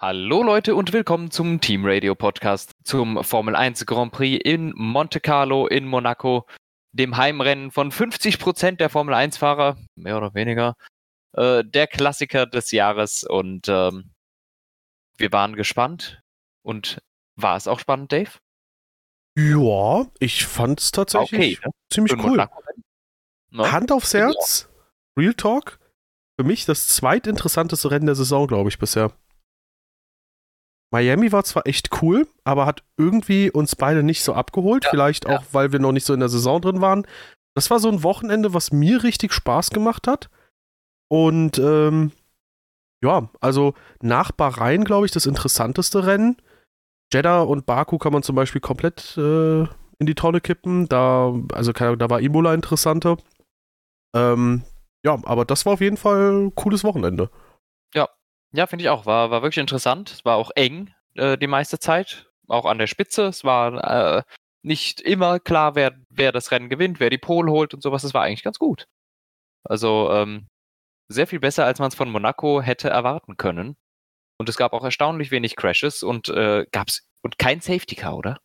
Hallo Leute und willkommen zum Team Radio Podcast zum Formel 1 Grand Prix in Monte Carlo in Monaco, dem Heimrennen von 50 Prozent der Formel 1 Fahrer, mehr oder weniger, äh, der Klassiker des Jahres und ähm, wir waren gespannt und war es auch spannend, Dave? Ja, ich fand es tatsächlich okay, ne? ziemlich cool. Ne? Hand aufs Herz, Real Talk, für mich das zweitinteressanteste Rennen der Saison, glaube ich, bisher. Miami war zwar echt cool, aber hat irgendwie uns beide nicht so abgeholt. Ja, Vielleicht auch, weil wir noch nicht so in der Saison drin waren. Das war so ein Wochenende, was mir richtig Spaß gemacht hat. Und ähm, ja, also nach Bahrain, glaube ich, das interessanteste Rennen. Jeddah und Baku kann man zum Beispiel komplett äh, in die Tonne kippen. Da, also da war Imola interessanter. Ähm, ja, aber das war auf jeden Fall ein cooles Wochenende. Ja, finde ich auch. War, war wirklich interessant. Es war auch eng äh, die meiste Zeit, auch an der Spitze. Es war äh, nicht immer klar, wer, wer das Rennen gewinnt, wer die Pole holt und sowas. Das war eigentlich ganz gut. Also ähm, sehr viel besser, als man es von Monaco hätte erwarten können. Und es gab auch erstaunlich wenig Crashes und äh, gab's und kein Safety Car, oder?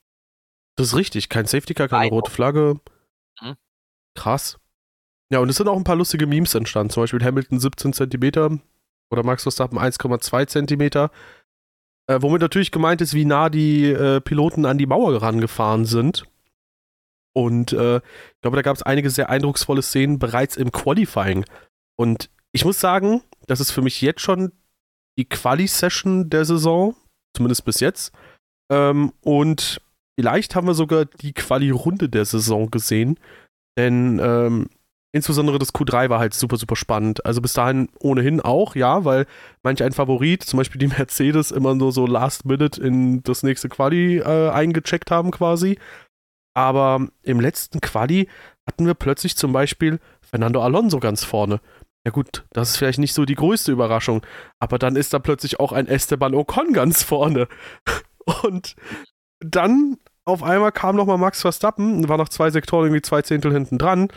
Das ist richtig, kein Safety Car, keine rote Flagge. Hm. Krass. Ja, und es sind auch ein paar lustige Memes entstanden. Zum Beispiel Hamilton 17 Zentimeter, oder Max Verstappen 1,2 Zentimeter. Äh, womit natürlich gemeint ist, wie nah die äh, Piloten an die Mauer rangefahren sind. Und äh, ich glaube, da gab es einige sehr eindrucksvolle Szenen bereits im Qualifying. Und ich muss sagen, das ist für mich jetzt schon die Quali-Session der Saison, zumindest bis jetzt. Ähm, und vielleicht haben wir sogar die Quali-Runde der Saison gesehen. Denn ähm, Insbesondere das Q3 war halt super, super spannend. Also bis dahin ohnehin auch, ja, weil manch ein Favorit, zum Beispiel die Mercedes, immer nur so last minute in das nächste Quali äh, eingecheckt haben quasi. Aber im letzten Quali hatten wir plötzlich zum Beispiel Fernando Alonso ganz vorne. Ja gut, das ist vielleicht nicht so die größte Überraschung, aber dann ist da plötzlich auch ein Esteban Ocon ganz vorne. Und dann auf einmal kam nochmal Max Verstappen, war noch zwei Sektoren irgendwie zwei Zehntel hinten dran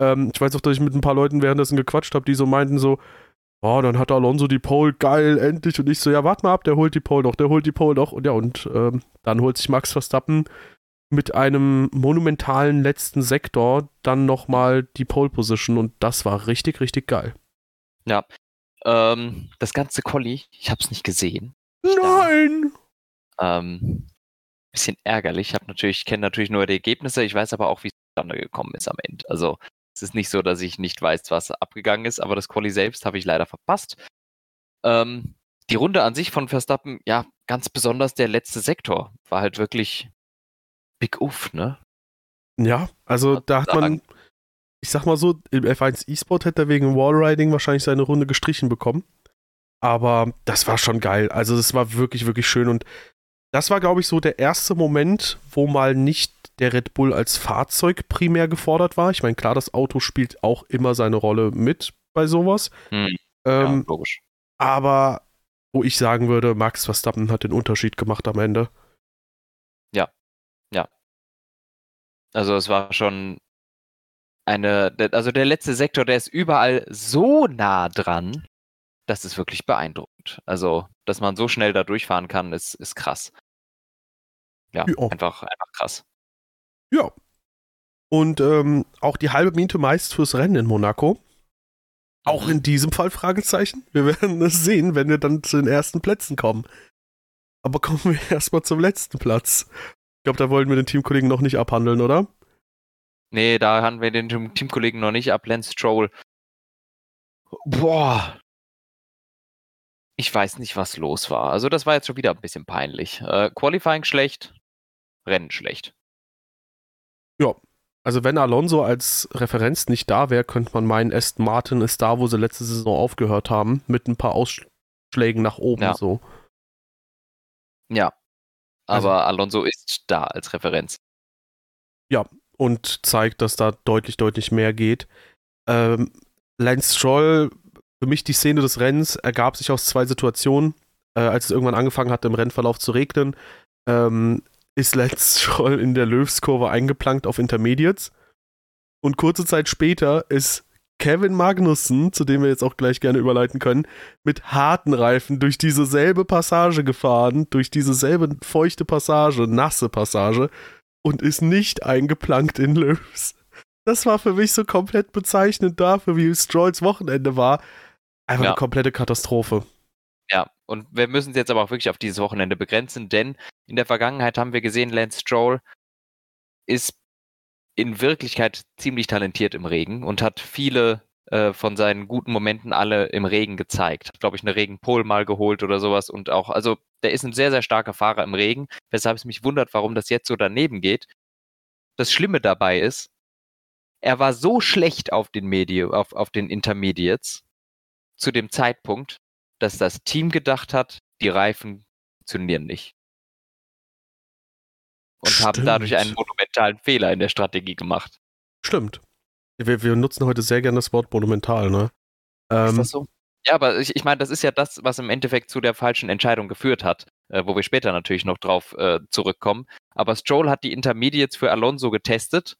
ähm, ich weiß auch, dass ich mit ein paar Leuten währenddessen gequatscht habe, die so meinten so, oh, dann hat Alonso die Pole, geil, endlich. Und ich so, ja, warte mal ab, der holt die Pole noch, der holt die Pole noch. Und ja, und ähm, dann holt sich Max Verstappen mit einem monumentalen letzten Sektor dann nochmal die Pole Position und das war richtig, richtig geil. Ja. Ähm, das ganze Collie, ich hab's nicht gesehen. Nein! Ähm, bisschen ärgerlich. Ich habe natürlich, kenne natürlich nur die Ergebnisse, ich weiß aber auch, wie es zustande gekommen ist am Ende. Also es ist nicht so, dass ich nicht weiß, was abgegangen ist, aber das Quali selbst habe ich leider verpasst. Ähm, die Runde an sich von Verstappen, ja, ganz besonders der letzte Sektor war halt wirklich big uff, ne? Ja, also da hat man, ich sag mal so, im F1 E-Sport hätte er wegen Wallriding wahrscheinlich seine Runde gestrichen bekommen. Aber das war schon geil. Also das war wirklich, wirklich schön. Und das war, glaube ich, so der erste Moment, wo mal nicht der Red Bull als Fahrzeug primär gefordert war. Ich meine, klar, das Auto spielt auch immer seine Rolle mit bei sowas. Hm. Ähm, ja, logisch. Aber wo ich sagen würde, Max Verstappen hat den Unterschied gemacht am Ende. Ja, ja. Also es war schon eine, also der letzte Sektor, der ist überall so nah dran, das ist wirklich beeindruckend. Also, dass man so schnell da durchfahren kann, ist, ist krass. Ja, ja. Einfach, einfach krass. Ja. Und ähm, auch die halbe Miete meist fürs Rennen in Monaco. Auch in diesem Fall Fragezeichen. Wir werden es sehen, wenn wir dann zu den ersten Plätzen kommen. Aber kommen wir erstmal zum letzten Platz. Ich glaube, da wollten wir den Teamkollegen noch nicht abhandeln, oder? Nee, da haben wir den Teamkollegen noch nicht ab. Lance Stroll. Boah. Ich weiß nicht, was los war. Also, das war jetzt schon wieder ein bisschen peinlich. Äh, Qualifying schlecht, Rennen schlecht. Ja, also wenn Alonso als Referenz nicht da wäre, könnte man meinen, Aston Martin ist da, wo sie letzte Saison aufgehört haben, mit ein paar Ausschlägen nach oben ja. so. Ja, aber also, Alonso ist da als Referenz. Ja, und zeigt, dass da deutlich, deutlich mehr geht. Ähm, Lance Stroll, für mich die Szene des Rennens ergab sich aus zwei Situationen. Äh, als es irgendwann angefangen hat, im Rennverlauf zu regnen, ähm, ist Lance Stroll in der Löwskurve eingeplankt auf Intermediates. Und kurze Zeit später ist Kevin Magnussen, zu dem wir jetzt auch gleich gerne überleiten können, mit harten Reifen durch diese selbe Passage gefahren, durch diese selbe feuchte Passage, nasse Passage und ist nicht eingeplankt in Löws. Das war für mich so komplett bezeichnend dafür, wie Strolls Wochenende war. Einfach ja. eine komplette Katastrophe. Ja, und wir müssen es jetzt aber auch wirklich auf dieses Wochenende begrenzen, denn in der Vergangenheit haben wir gesehen, Lance Stroll ist in Wirklichkeit ziemlich talentiert im Regen und hat viele äh, von seinen guten Momenten alle im Regen gezeigt. Hat, glaube ich, eine Regenpol mal geholt oder sowas und auch, also der ist ein sehr, sehr starker Fahrer im Regen, weshalb es mich wundert, warum das jetzt so daneben geht. Das Schlimme dabei ist, er war so schlecht auf den Medi auf, auf den Intermediates zu dem Zeitpunkt, dass das Team gedacht hat, die Reifen funktionieren nicht und Stimmt. haben dadurch einen monumentalen Fehler in der Strategie gemacht. Stimmt. Wir, wir nutzen heute sehr gerne das Wort monumental, ne? Ähm, ist das so? Ja, aber ich, ich meine, das ist ja das, was im Endeffekt zu der falschen Entscheidung geführt hat, äh, wo wir später natürlich noch drauf äh, zurückkommen. Aber Stroll hat die Intermediates für Alonso getestet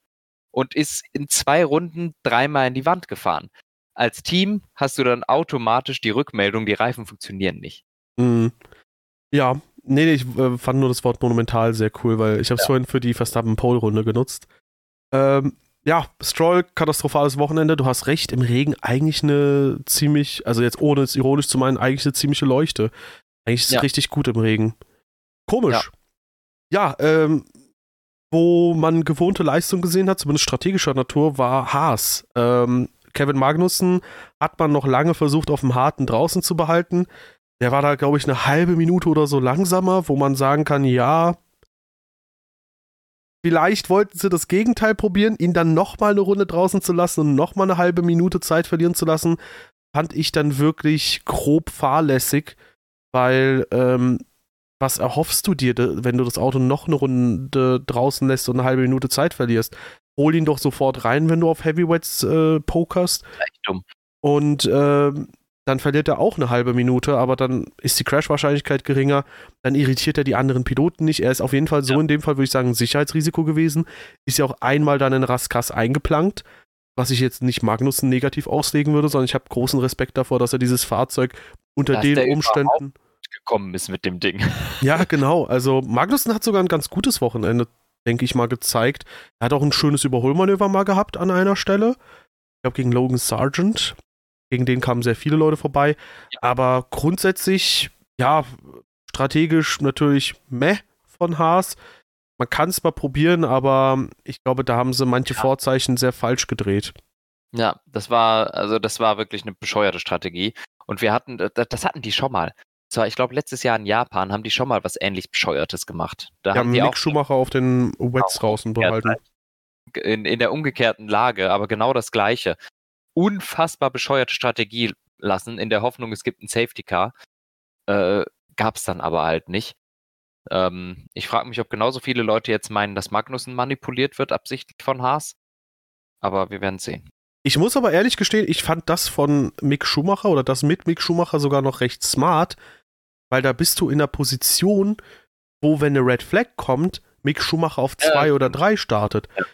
und ist in zwei Runden dreimal in die Wand gefahren. Als Team hast du dann automatisch die Rückmeldung, die Reifen funktionieren nicht. Mhm. Ja, Nee, nee, ich äh, fand nur das Wort monumental sehr cool, weil ich habe es ja. vorhin für die Verstappen-Pole-Runde genutzt. Ähm, ja, Stroll, katastrophales Wochenende. Du hast recht, im Regen eigentlich eine ziemlich, also jetzt ohne es ironisch zu meinen, eigentlich eine ziemliche Leuchte. Eigentlich ist es ja. richtig gut im Regen. Komisch. Ja, ja ähm, wo man gewohnte Leistung gesehen hat, zumindest strategischer Natur, war Haas. Ähm, Kevin Magnussen hat man noch lange versucht, auf dem Harten draußen zu behalten. Der war da, glaube ich, eine halbe Minute oder so langsamer, wo man sagen kann, ja, vielleicht wollten sie das Gegenteil probieren, ihn dann nochmal eine Runde draußen zu lassen und nochmal eine halbe Minute Zeit verlieren zu lassen, fand ich dann wirklich grob fahrlässig, weil ähm, was erhoffst du dir, wenn du das Auto noch eine Runde draußen lässt und eine halbe Minute Zeit verlierst? Hol ihn doch sofort rein, wenn du auf Heavyweights äh, pokerst. Echt dumm. Und ähm, dann verliert er auch eine halbe Minute, aber dann ist die Crash-Wahrscheinlichkeit geringer, dann irritiert er die anderen Piloten nicht. Er ist auf jeden Fall so ja. in dem Fall, würde ich sagen, ein Sicherheitsrisiko gewesen. Ist ja auch einmal dann in Raskas eingeplankt, was ich jetzt nicht Magnussen negativ auslegen würde, sondern ich habe großen Respekt davor, dass er dieses Fahrzeug unter Dass den Umständen gekommen ist mit dem Ding. Ja, genau. Also Magnussen hat sogar ein ganz gutes Wochenende, denke ich mal, gezeigt. Er hat auch ein schönes Überholmanöver mal gehabt an einer Stelle. Ich glaube gegen Logan Sargent. Gegen den kamen sehr viele Leute vorbei. Ja. Aber grundsätzlich, ja, strategisch natürlich meh von Haas. Man kann es mal probieren, aber ich glaube, da haben sie manche ja. Vorzeichen sehr falsch gedreht. Ja, das war, also das war wirklich eine bescheuerte Strategie. Und wir hatten, das hatten die schon mal. Zwar, ich glaube, letztes Jahr in Japan haben die schon mal was ähnlich Bescheuertes gemacht. Da ja, haben die Mick auch Schumacher auf den Wets draußen behalten. In, in der umgekehrten Lage, aber genau das Gleiche unfassbar bescheuerte Strategie lassen, in der Hoffnung, es gibt ein Safety Car. Äh, Gab es dann aber halt nicht. Ähm, ich frage mich, ob genauso viele Leute jetzt meinen, dass Magnussen manipuliert wird, absichtlich von Haas. Aber wir werden sehen. Ich muss aber ehrlich gestehen, ich fand das von Mick Schumacher oder das mit Mick Schumacher sogar noch recht smart, weil da bist du in der Position, wo, wenn eine Red Flag kommt, Mick Schumacher auf zwei äh, oder drei startet. Ja.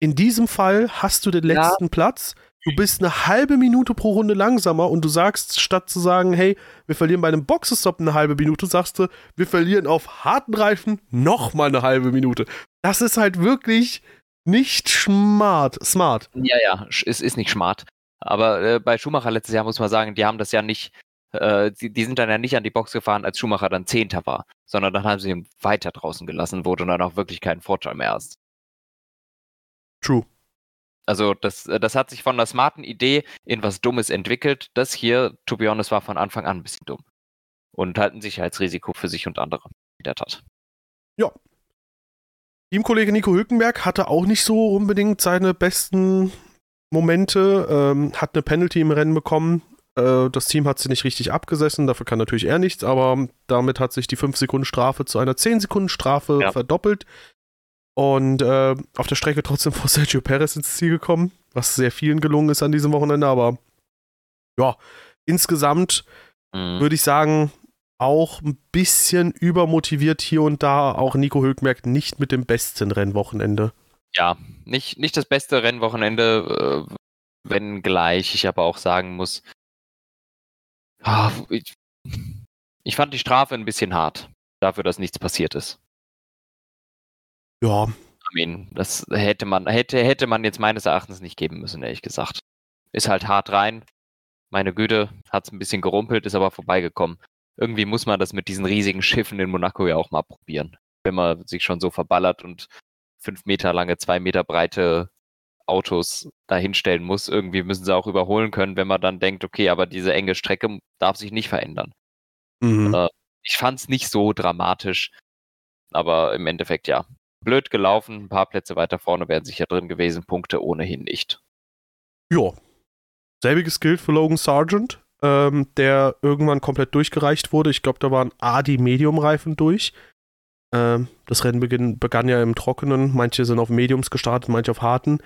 In diesem Fall hast du den letzten ja. Platz, Du bist eine halbe Minute pro Runde langsamer und du sagst, statt zu sagen, hey, wir verlieren bei einem Boxenstopp eine halbe Minute, sagst du, wir verlieren auf harten Reifen nochmal eine halbe Minute. Das ist halt wirklich nicht smart. Smart. Ja, ja, es ist nicht smart. Aber äh, bei Schumacher letztes Jahr muss man sagen, die haben das ja nicht, äh, die, die, sind dann ja nicht an die Box gefahren, als Schumacher dann Zehnter war, sondern dann haben sie ihn weiter draußen gelassen, wo du dann auch wirklich keinen Vorteil mehr hast. True. Also das, äh, das hat sich von einer smarten Idee in was Dummes entwickelt. Das hier, to be honest, war von Anfang an ein bisschen dumm. Und halt ein Sicherheitsrisiko für sich und andere in der Tat. Ja. Teamkollege Nico Hülkenberg hatte auch nicht so unbedingt seine besten Momente, ähm, hat eine Penalty im Rennen bekommen. Äh, das Team hat sie nicht richtig abgesessen, dafür kann natürlich er nichts, aber damit hat sich die 5 Sekunden Strafe zu einer 10 Sekunden Strafe ja. verdoppelt. Und äh, auf der Strecke trotzdem vor Sergio Perez ins Ziel gekommen, was sehr vielen gelungen ist an diesem Wochenende. Aber ja, insgesamt mhm. würde ich sagen, auch ein bisschen übermotiviert hier und da. Auch Nico Hülkenberg nicht mit dem besten Rennwochenende. Ja, nicht, nicht das beste Rennwochenende. Äh, Wenngleich ich aber auch sagen muss, ich, ich fand die Strafe ein bisschen hart, dafür, dass nichts passiert ist. Ja. I mean, das hätte man, hätte, hätte man jetzt meines Erachtens nicht geben müssen, ehrlich gesagt. Ist halt hart rein. Meine Güte, hat es ein bisschen gerumpelt, ist aber vorbeigekommen. Irgendwie muss man das mit diesen riesigen Schiffen in Monaco ja auch mal probieren. Wenn man sich schon so verballert und fünf Meter lange, zwei Meter breite Autos dahinstellen muss. Irgendwie müssen sie auch überholen können, wenn man dann denkt, okay, aber diese enge Strecke darf sich nicht verändern. Mhm. Äh, ich fand es nicht so dramatisch, aber im Endeffekt ja. Blöd gelaufen, ein paar Plätze weiter vorne wären sicher drin gewesen, Punkte ohnehin nicht. Ja. Selbiges gilt für Logan Sargent, ähm, der irgendwann komplett durchgereicht wurde. Ich glaube, da waren A die Medium-Reifen durch. Ähm, das Rennen beginn, begann ja im Trockenen. Manche sind auf Mediums gestartet, manche auf harten.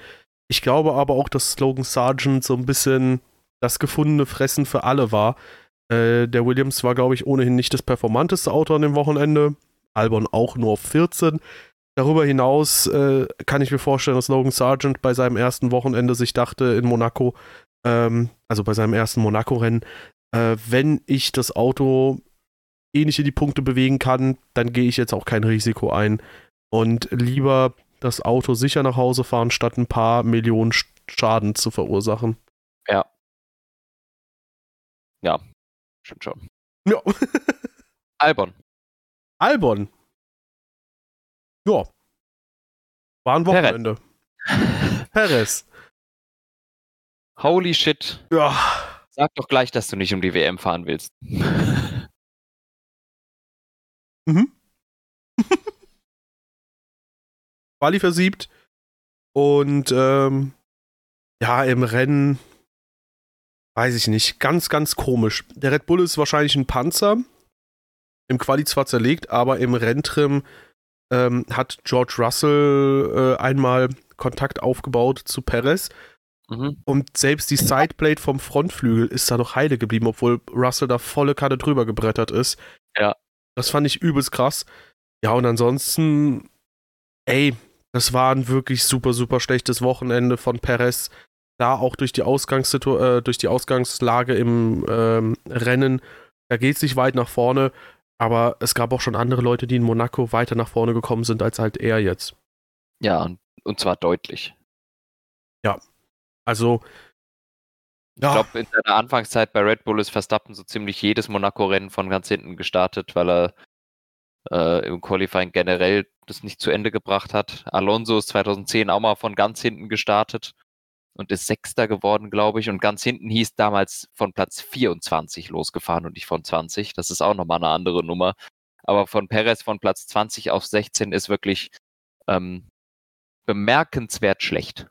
Ich glaube aber auch, dass Logan Sargent so ein bisschen das gefundene Fressen für alle war. Äh, der Williams war, glaube ich, ohnehin nicht das performanteste Auto an dem Wochenende. Albon auch nur auf 14. Darüber hinaus äh, kann ich mir vorstellen, dass Logan Sargent bei seinem ersten Wochenende sich dachte in Monaco, ähm, also bei seinem ersten Monaco-Rennen, äh, wenn ich das Auto ähnlich in die Punkte bewegen kann, dann gehe ich jetzt auch kein Risiko ein und lieber das Auto sicher nach Hause fahren, statt ein paar Millionen Schaden zu verursachen. Ja. Ja, stimmt schon. Ja. Albon. Albon. Ja. War ein Wochenende. Perez. Perez. Holy shit. Ja. Sag doch gleich, dass du nicht um die WM fahren willst. mhm. Quali versiebt. Und ähm, ja, im Rennen weiß ich nicht. Ganz, ganz komisch. Der Red Bull ist wahrscheinlich ein Panzer. Im Quali zwar zerlegt, aber im Renntrim ähm, hat George Russell äh, einmal Kontakt aufgebaut zu Perez. Mhm. Und selbst die Sideblade vom Frontflügel ist da noch heile geblieben, obwohl Russell da volle Karte drüber gebrettert ist. Ja. Das fand ich übelst krass. Ja, und ansonsten, ey, das war ein wirklich super, super schlechtes Wochenende von Perez. Da auch durch die, Ausgangssitu äh, durch die Ausgangslage im ähm, Rennen. Da geht es nicht weit nach vorne. Aber es gab auch schon andere Leute, die in Monaco weiter nach vorne gekommen sind als halt er jetzt. Ja, und, und zwar deutlich. Ja. Also. Ja. Ich glaube, in seiner Anfangszeit bei Red Bull ist Verstappen so ziemlich jedes Monaco-Rennen von ganz hinten gestartet, weil er äh, im Qualifying generell das nicht zu Ende gebracht hat. Alonso ist 2010 auch mal von ganz hinten gestartet und ist Sechster geworden, glaube ich. Und ganz hinten hieß damals von Platz 24 losgefahren und nicht von 20. Das ist auch nochmal eine andere Nummer. Aber von Perez von Platz 20 auf 16 ist wirklich ähm, bemerkenswert schlecht.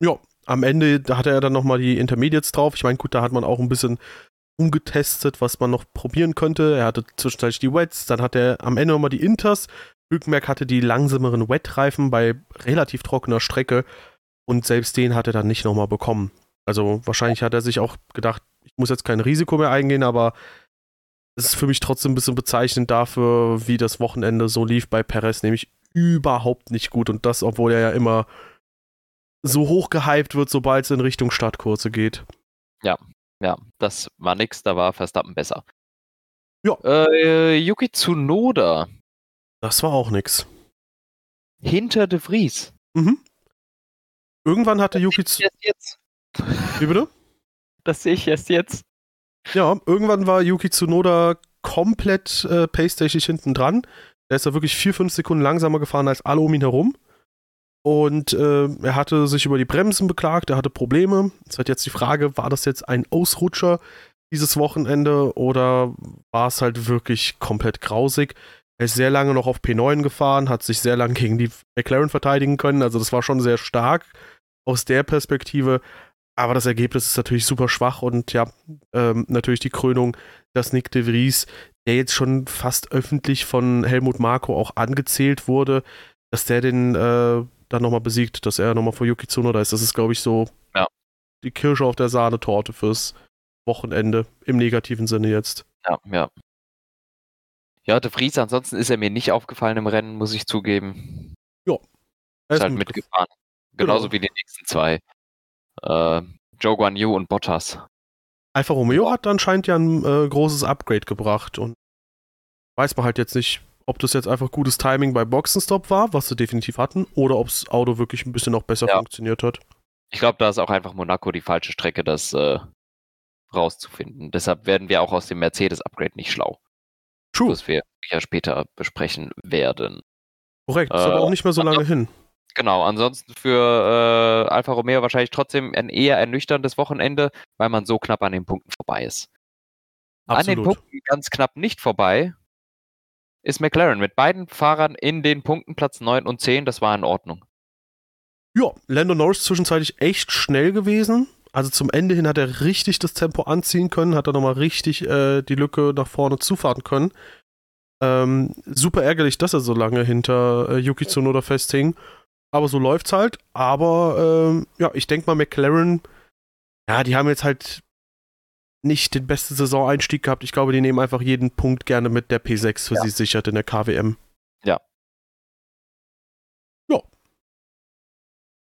Ja, am Ende da hatte er dann nochmal die Intermediates drauf. Ich meine, gut, da hat man auch ein bisschen umgetestet, was man noch probieren könnte. Er hatte zwischenzeitlich die Wets, dann hat er am Ende nochmal die Inters. Hülkenberg hatte die langsameren Wet-Reifen bei relativ trockener Strecke und selbst den hat er dann nicht nochmal bekommen. Also wahrscheinlich hat er sich auch gedacht, ich muss jetzt kein Risiko mehr eingehen, aber es ist für mich trotzdem ein bisschen bezeichnend dafür, wie das Wochenende so lief bei Perez, nämlich überhaupt nicht gut. Und das, obwohl er ja immer so hoch gehypt wird, sobald es in Richtung Startkurse geht. Ja, ja, das war nix, da war Verstappen besser. Ja. Äh, Yuki Tsunoda. Das war auch nix. Hinter De Vries. Mhm. Irgendwann hatte Yuki Tsunoda. Jetzt. Wie bitte? Das sehe ich erst jetzt. Ja, irgendwann war Yuki Tsunoda komplett äh, pace hinten dran. Er ist da wirklich vier, fünf Sekunden langsamer gefahren als alle um ihn herum. Und äh, er hatte sich über die Bremsen beklagt, er hatte Probleme. Es halt jetzt die Frage, war das jetzt ein Ausrutscher dieses Wochenende oder war es halt wirklich komplett grausig? Er ist sehr lange noch auf P9 gefahren, hat sich sehr lange gegen die McLaren verteidigen können. Also das war schon sehr stark aus der Perspektive. Aber das Ergebnis ist natürlich super schwach und ja, ähm, natürlich die Krönung, dass Nick de Vries, der jetzt schon fast öffentlich von Helmut Marko auch angezählt wurde, dass der den äh, dann nochmal besiegt, dass er nochmal vor Yuki Tsunoda ist. Das ist, glaube ich, so ja. die Kirsche auf der Sahnetorte fürs Wochenende. Im negativen Sinne jetzt. Ja, ja. Ja, De Vries, ansonsten ist er mir nicht aufgefallen im Rennen, muss ich zugeben. Ja. Er ist, ist halt mitgefahren. Genauso genau. wie die nächsten zwei. äh, Joe Guan Yu und Bottas. Alfa Romeo hat anscheinend ja ein äh, großes Upgrade gebracht und weiß man halt jetzt nicht, ob das jetzt einfach gutes Timing bei Boxenstopp war, was sie definitiv hatten, oder ob das Auto wirklich ein bisschen noch besser ja. funktioniert hat. Ich glaube, da ist auch einfach Monaco die falsche Strecke, das äh, rauszufinden. Deshalb werden wir auch aus dem Mercedes-Upgrade nicht schlau. True. Das wir ja später besprechen werden. Korrekt, ist äh, aber auch nicht mehr so lange hin. Genau, ansonsten für äh, Alfa Romeo wahrscheinlich trotzdem ein eher ernüchterndes Wochenende, weil man so knapp an den Punkten vorbei ist. Absolut. An den Punkten ganz knapp nicht vorbei ist McLaren mit beiden Fahrern in den Punkten Platz 9 und 10. Das war in Ordnung. Ja, Lando Norris zwischenzeitlich echt schnell gewesen. Also zum Ende hin hat er richtig das Tempo anziehen können, hat er nochmal richtig äh, die Lücke nach vorne zufahren können. Ähm, super ärgerlich, dass er so lange hinter äh, Yuki Tsunoda festhing. Aber so läuft's halt. Aber ähm, ja, ich denke mal, McLaren, ja, die haben jetzt halt nicht den besten Saisoneinstieg gehabt. Ich glaube, die nehmen einfach jeden Punkt gerne mit der P6 für ja. sie sichert in der KWM. Ja. Ja.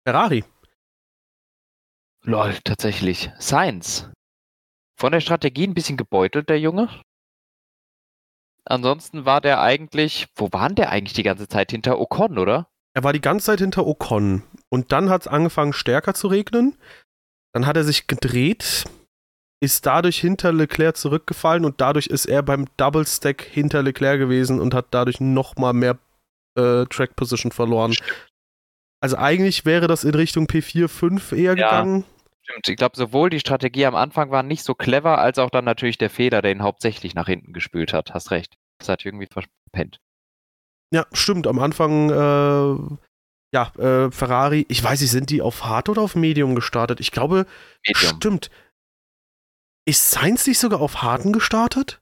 Ferrari. Lol, tatsächlich. Science. Von der Strategie ein bisschen gebeutelt, der Junge. Ansonsten war der eigentlich, wo waren der eigentlich die ganze Zeit? Hinter Ocon, oder? Er war die ganze Zeit hinter Ocon. Und dann hat es angefangen, stärker zu regnen. Dann hat er sich gedreht, ist dadurch hinter Leclerc zurückgefallen und dadurch ist er beim Double Stack hinter Leclerc gewesen und hat dadurch nochmal mehr äh, Track Position verloren. Also eigentlich wäre das in Richtung P4, 5 eher ja. gegangen. Stimmt, ich glaube, sowohl die Strategie am Anfang war nicht so clever, als auch dann natürlich der Fehler, der ihn hauptsächlich nach hinten gespült hat. Hast recht. Das hat irgendwie verpennt. Ja, stimmt. Am Anfang, äh, ja, äh, Ferrari, ich weiß nicht, sind die auf Hard oder auf Medium gestartet? Ich glaube, Medium. stimmt. Ist Sainz nicht sogar auf Harten gestartet?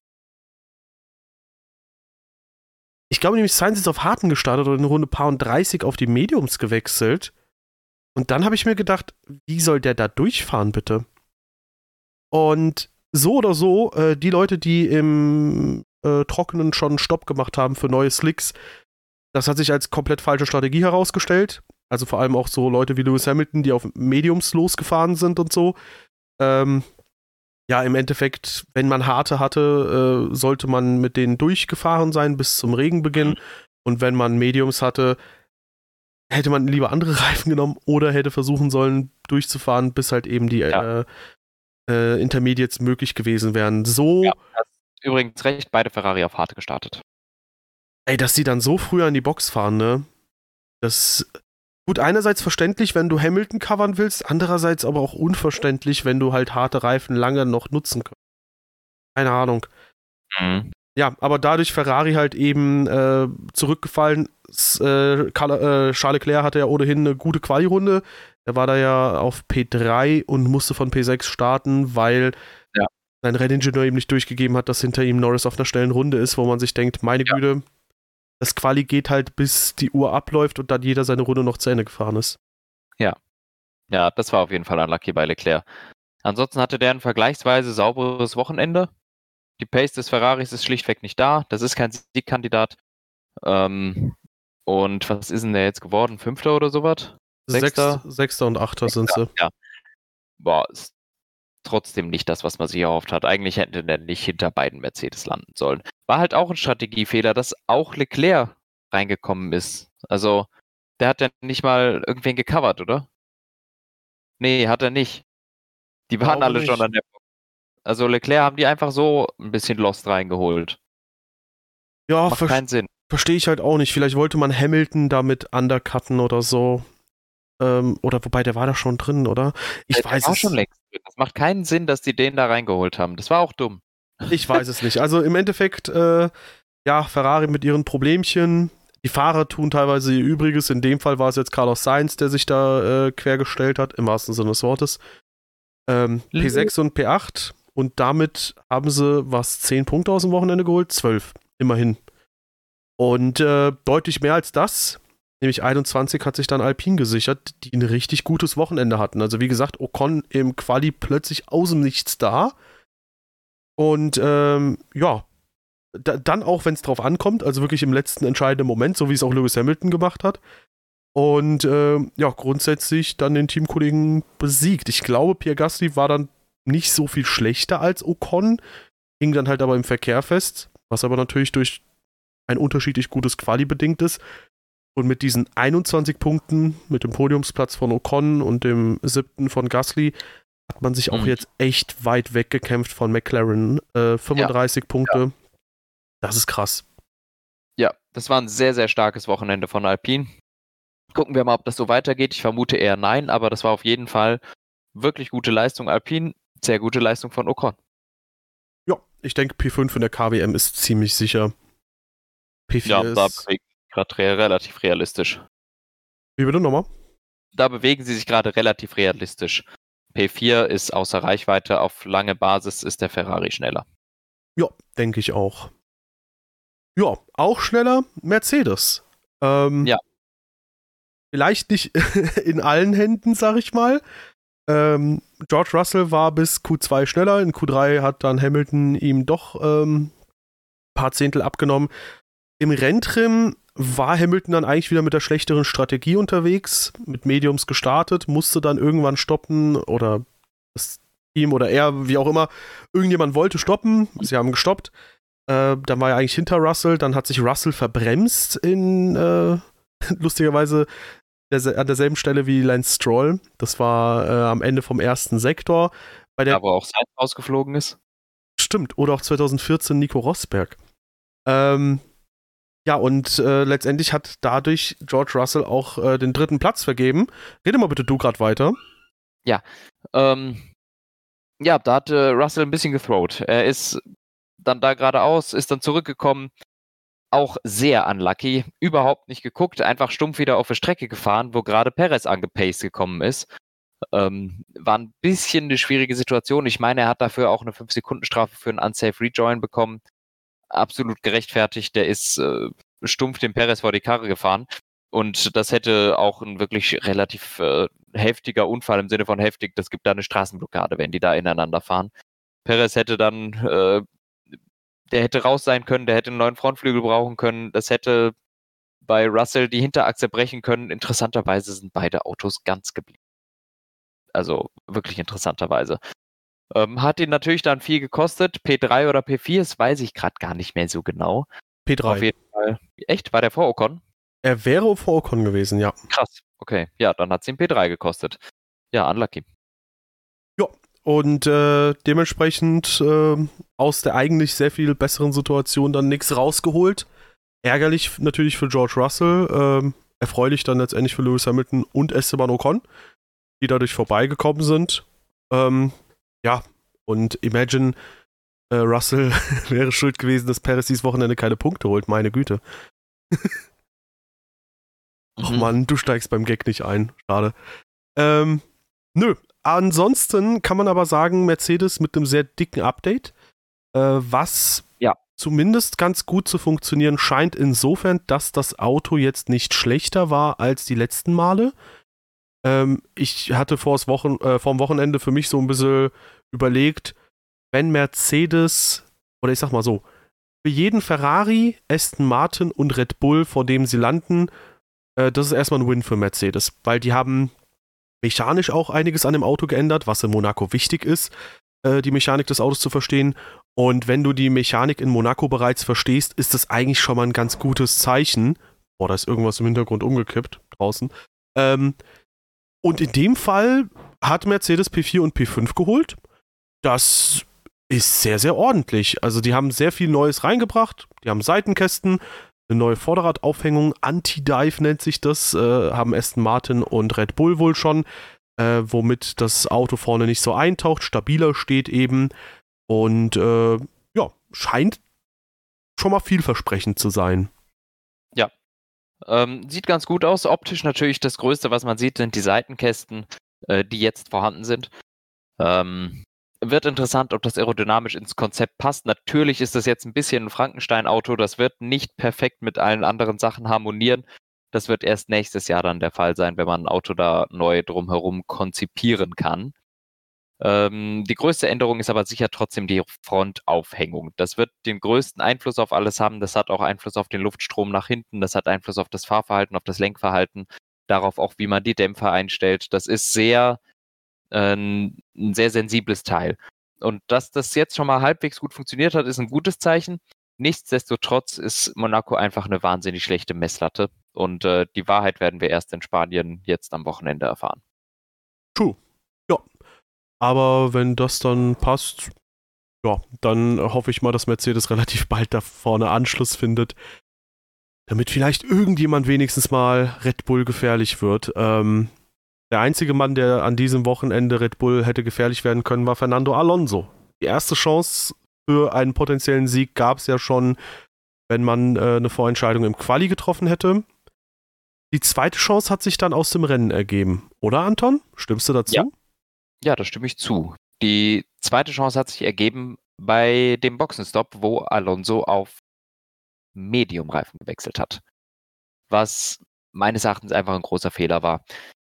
Ich glaube nämlich, Sainz ist auf Harten gestartet und in Runde Paar und 30 auf die Mediums gewechselt. Und dann habe ich mir gedacht, wie soll der da durchfahren, bitte? Und so oder so, äh, die Leute, die im äh, Trockenen schon Stopp gemacht haben für neue Slicks, das hat sich als komplett falsche Strategie herausgestellt. Also vor allem auch so Leute wie Lewis Hamilton, die auf Mediums losgefahren sind und so. Ähm, ja, im Endeffekt, wenn man harte hatte, äh, sollte man mit denen durchgefahren sein bis zum Regenbeginn. Mhm. Und wenn man Mediums hatte, hätte man lieber andere Reifen genommen oder hätte versuchen sollen, durchzufahren, bis halt eben die ja. äh, äh, Intermediates möglich gewesen wären. So. Ja, übrigens recht, beide Ferrari auf harte gestartet. Ey, dass die dann so früh an die Box fahren, ne? Das. Gut, einerseits verständlich, wenn du Hamilton covern willst, andererseits aber auch unverständlich, wenn du halt harte Reifen lange noch nutzen kannst. Keine Ahnung. Mhm. Ja, aber dadurch Ferrari halt eben äh, zurückgefallen. Äh, Charles Leclerc hatte ja ohnehin eine gute Quali-Runde. Er war da ja auf P3 und musste von P6 starten, weil ja. sein Renningenieur ihm nicht durchgegeben hat, dass hinter ihm Norris auf einer schnellen Runde ist, wo man sich denkt, meine ja. Güte, das Quali geht halt bis die Uhr abläuft und dann jeder seine Runde noch zu Ende gefahren ist. Ja. Ja, das war auf jeden Fall unlucky bei Leclerc. Ansonsten hatte der ein vergleichsweise sauberes Wochenende. Die Pace des Ferraris ist schlichtweg nicht da. Das ist kein Siegkandidat. Ähm, und was ist denn der jetzt geworden? Fünfter oder sowas? Sechster? Sechster und Achter sind sie. Ja. Boah, ist trotzdem nicht das, was man sich erhofft hat. Eigentlich hätte der nicht hinter beiden Mercedes landen sollen. War halt auch ein Strategiefehler, dass auch Leclerc reingekommen ist. Also, der hat ja nicht mal irgendwen gecovert, oder? Nee, hat er nicht. Die waren alle nicht. schon an der also Leclerc haben die einfach so ein bisschen Lost reingeholt. Ja, Macht ver keinen Sinn. Verstehe ich halt auch nicht. Vielleicht wollte man Hamilton damit undercutten oder so. Ähm, oder wobei, der war da schon drin, oder? Ich der, weiß war es. schon längst. Das macht keinen Sinn, dass die den da reingeholt haben. Das war auch dumm. Ich weiß es nicht. Also im Endeffekt, äh, ja, Ferrari mit ihren Problemchen. Die Fahrer tun teilweise ihr Übriges. In dem Fall war es jetzt Carlos Sainz, der sich da äh, quergestellt hat, im wahrsten Sinne des Wortes. Ähm, P6 und P8 und damit haben sie was 10 Punkte aus dem Wochenende geholt? 12, immerhin. Und äh, deutlich mehr als das, nämlich 21 hat sich dann Alpine gesichert, die ein richtig gutes Wochenende hatten. Also wie gesagt, Ocon im Quali plötzlich aus dem Nichts da. Und ähm, ja, da, dann auch, wenn es drauf ankommt, also wirklich im letzten entscheidenden Moment, so wie es auch Lewis Hamilton gemacht hat, Und äh, ja, grundsätzlich dann den Teamkollegen besiegt. Ich glaube, Pierre Gasly war dann nicht so viel schlechter als Ocon, hing dann halt aber im Verkehr fest, was aber natürlich durch ein unterschiedlich gutes Quali bedingt ist. Und mit diesen 21 Punkten, mit dem Podiumsplatz von Ocon und dem siebten von Gasly, hat man sich auch mhm. jetzt echt weit weggekämpft von McLaren. Äh, 35 ja. Punkte. Ja. Das ist krass. Ja, das war ein sehr, sehr starkes Wochenende von Alpine. Gucken wir mal, ob das so weitergeht. Ich vermute eher nein, aber das war auf jeden Fall wirklich gute Leistung Alpine, sehr gute Leistung von Ocon. Ja, ich denke, P5 in der KWM ist ziemlich sicher. P4 ja, ist... da bewegt gerade re relativ realistisch. Wie bitte nochmal? Da bewegen sie sich gerade relativ realistisch. P4 ist außer Reichweite, auf lange Basis ist der Ferrari schneller. Ja, denke ich auch. Ja, auch schneller Mercedes. Ähm, ja. Vielleicht nicht in allen Händen, sag ich mal. Ähm, George Russell war bis Q2 schneller. In Q3 hat dann Hamilton ihm doch ähm, paar Zehntel abgenommen. Im Renntrim war Hamilton dann eigentlich wieder mit der schlechteren Strategie unterwegs, mit Mediums gestartet, musste dann irgendwann stoppen oder das Team oder er, wie auch immer, irgendjemand wollte stoppen, sie haben gestoppt. Äh, dann war er eigentlich hinter Russell, dann hat sich Russell verbremst in äh, lustigerweise der, an derselben Stelle wie Lance Stroll. Das war äh, am Ende vom ersten Sektor. Bei der, ja, wo auch Sainz ausgeflogen ist. Stimmt, oder auch 2014 Nico Rosberg. Ähm, ja, und äh, letztendlich hat dadurch George Russell auch äh, den dritten Platz vergeben. Rede mal bitte du gerade weiter. Ja, ähm, ja, da hat äh, Russell ein bisschen gethrowt. Er ist dann da geradeaus, ist dann zurückgekommen. Auch sehr unlucky, überhaupt nicht geguckt, einfach stumpf wieder auf die Strecke gefahren, wo gerade Perez angepaced gekommen ist. Ähm, war ein bisschen eine schwierige Situation. Ich meine, er hat dafür auch eine 5-Sekunden-Strafe für einen Unsafe Rejoin bekommen absolut gerechtfertigt. Der ist äh, stumpf dem Perez vor die Karre gefahren. Und das hätte auch ein wirklich relativ äh, heftiger Unfall im Sinne von heftig. Das gibt da eine Straßenblockade, wenn die da ineinander fahren. Perez hätte dann, äh, der hätte raus sein können, der hätte einen neuen Frontflügel brauchen können. Das hätte bei Russell die Hinterachse brechen können. Interessanterweise sind beide Autos ganz geblieben. Also wirklich interessanterweise. Ähm, hat ihn natürlich dann viel gekostet. P3 oder P4, das weiß ich gerade gar nicht mehr so genau. P3. Auf jeden Fall. Echt? War der vor Ocon? Er wäre vor Ocon gewesen, ja. Krass. Okay. Ja, dann hat es ihn P3 gekostet. Ja, unlucky. Und äh, dementsprechend äh, aus der eigentlich sehr viel besseren Situation dann nichts rausgeholt. Ärgerlich natürlich für George Russell, äh, erfreulich dann letztendlich für Lewis Hamilton und Esteban Ocon, die dadurch vorbeigekommen sind. Ähm, ja, und Imagine, äh, Russell wäre schuld gewesen, dass Paris dieses Wochenende keine Punkte holt. Meine Güte. Ach mhm. Mann, du steigst beim Gag nicht ein. Schade. Ähm, nö. Ansonsten kann man aber sagen, Mercedes mit einem sehr dicken Update, äh, was ja. zumindest ganz gut zu funktionieren scheint, insofern, dass das Auto jetzt nicht schlechter war als die letzten Male. Ähm, ich hatte vors Wochen, äh, vor dem Wochenende für mich so ein bisschen überlegt, wenn Mercedes, oder ich sag mal so, für jeden Ferrari, Aston Martin und Red Bull, vor dem sie landen, äh, das ist erstmal ein Win für Mercedes, weil die haben mechanisch auch einiges an dem Auto geändert, was in Monaco wichtig ist, äh, die Mechanik des Autos zu verstehen. Und wenn du die Mechanik in Monaco bereits verstehst, ist das eigentlich schon mal ein ganz gutes Zeichen. Boah, da ist irgendwas im Hintergrund umgekippt draußen. Ähm, und in dem Fall hat Mercedes P4 und P5 geholt. Das ist sehr, sehr ordentlich. Also die haben sehr viel Neues reingebracht. Die haben Seitenkästen, eine neue Vorderradaufhängung, Anti-Dive nennt sich das, äh, haben Aston Martin und Red Bull wohl schon, äh, womit das Auto vorne nicht so eintaucht, stabiler steht eben. Und äh, ja, scheint schon mal vielversprechend zu sein. Ähm, sieht ganz gut aus. Optisch natürlich das Größte, was man sieht, sind die Seitenkästen, äh, die jetzt vorhanden sind. Ähm, wird interessant, ob das aerodynamisch ins Konzept passt. Natürlich ist das jetzt ein bisschen ein Frankenstein-Auto. Das wird nicht perfekt mit allen anderen Sachen harmonieren. Das wird erst nächstes Jahr dann der Fall sein, wenn man ein Auto da neu drumherum konzipieren kann. Ähm, die größte Änderung ist aber sicher trotzdem die Frontaufhängung. Das wird den größten Einfluss auf alles haben. Das hat auch Einfluss auf den Luftstrom nach hinten. Das hat Einfluss auf das Fahrverhalten, auf das Lenkverhalten. darauf auch, wie man die Dämpfer einstellt. Das ist sehr ein sehr sensibles Teil. Und dass das jetzt schon mal halbwegs gut funktioniert hat, ist ein gutes Zeichen. Nichtsdestotrotz ist Monaco einfach eine wahnsinnig schlechte Messlatte. Und äh, die Wahrheit werden wir erst in Spanien jetzt am Wochenende erfahren. True. Ja. Aber wenn das dann passt, ja, dann hoffe ich mal, dass Mercedes relativ bald da vorne Anschluss findet. Damit vielleicht irgendjemand wenigstens mal Red Bull gefährlich wird. Ähm, der einzige Mann, der an diesem Wochenende Red Bull hätte gefährlich werden können, war Fernando Alonso. Die erste Chance für einen potenziellen Sieg gab es ja schon, wenn man äh, eine Vorentscheidung im Quali getroffen hätte. Die zweite Chance hat sich dann aus dem Rennen ergeben, oder Anton? Stimmst du dazu? Ja, ja da stimme ich zu. Die zweite Chance hat sich ergeben bei dem Boxenstopp, wo Alonso auf Medium-Reifen gewechselt hat. Was meines Erachtens einfach ein großer Fehler war.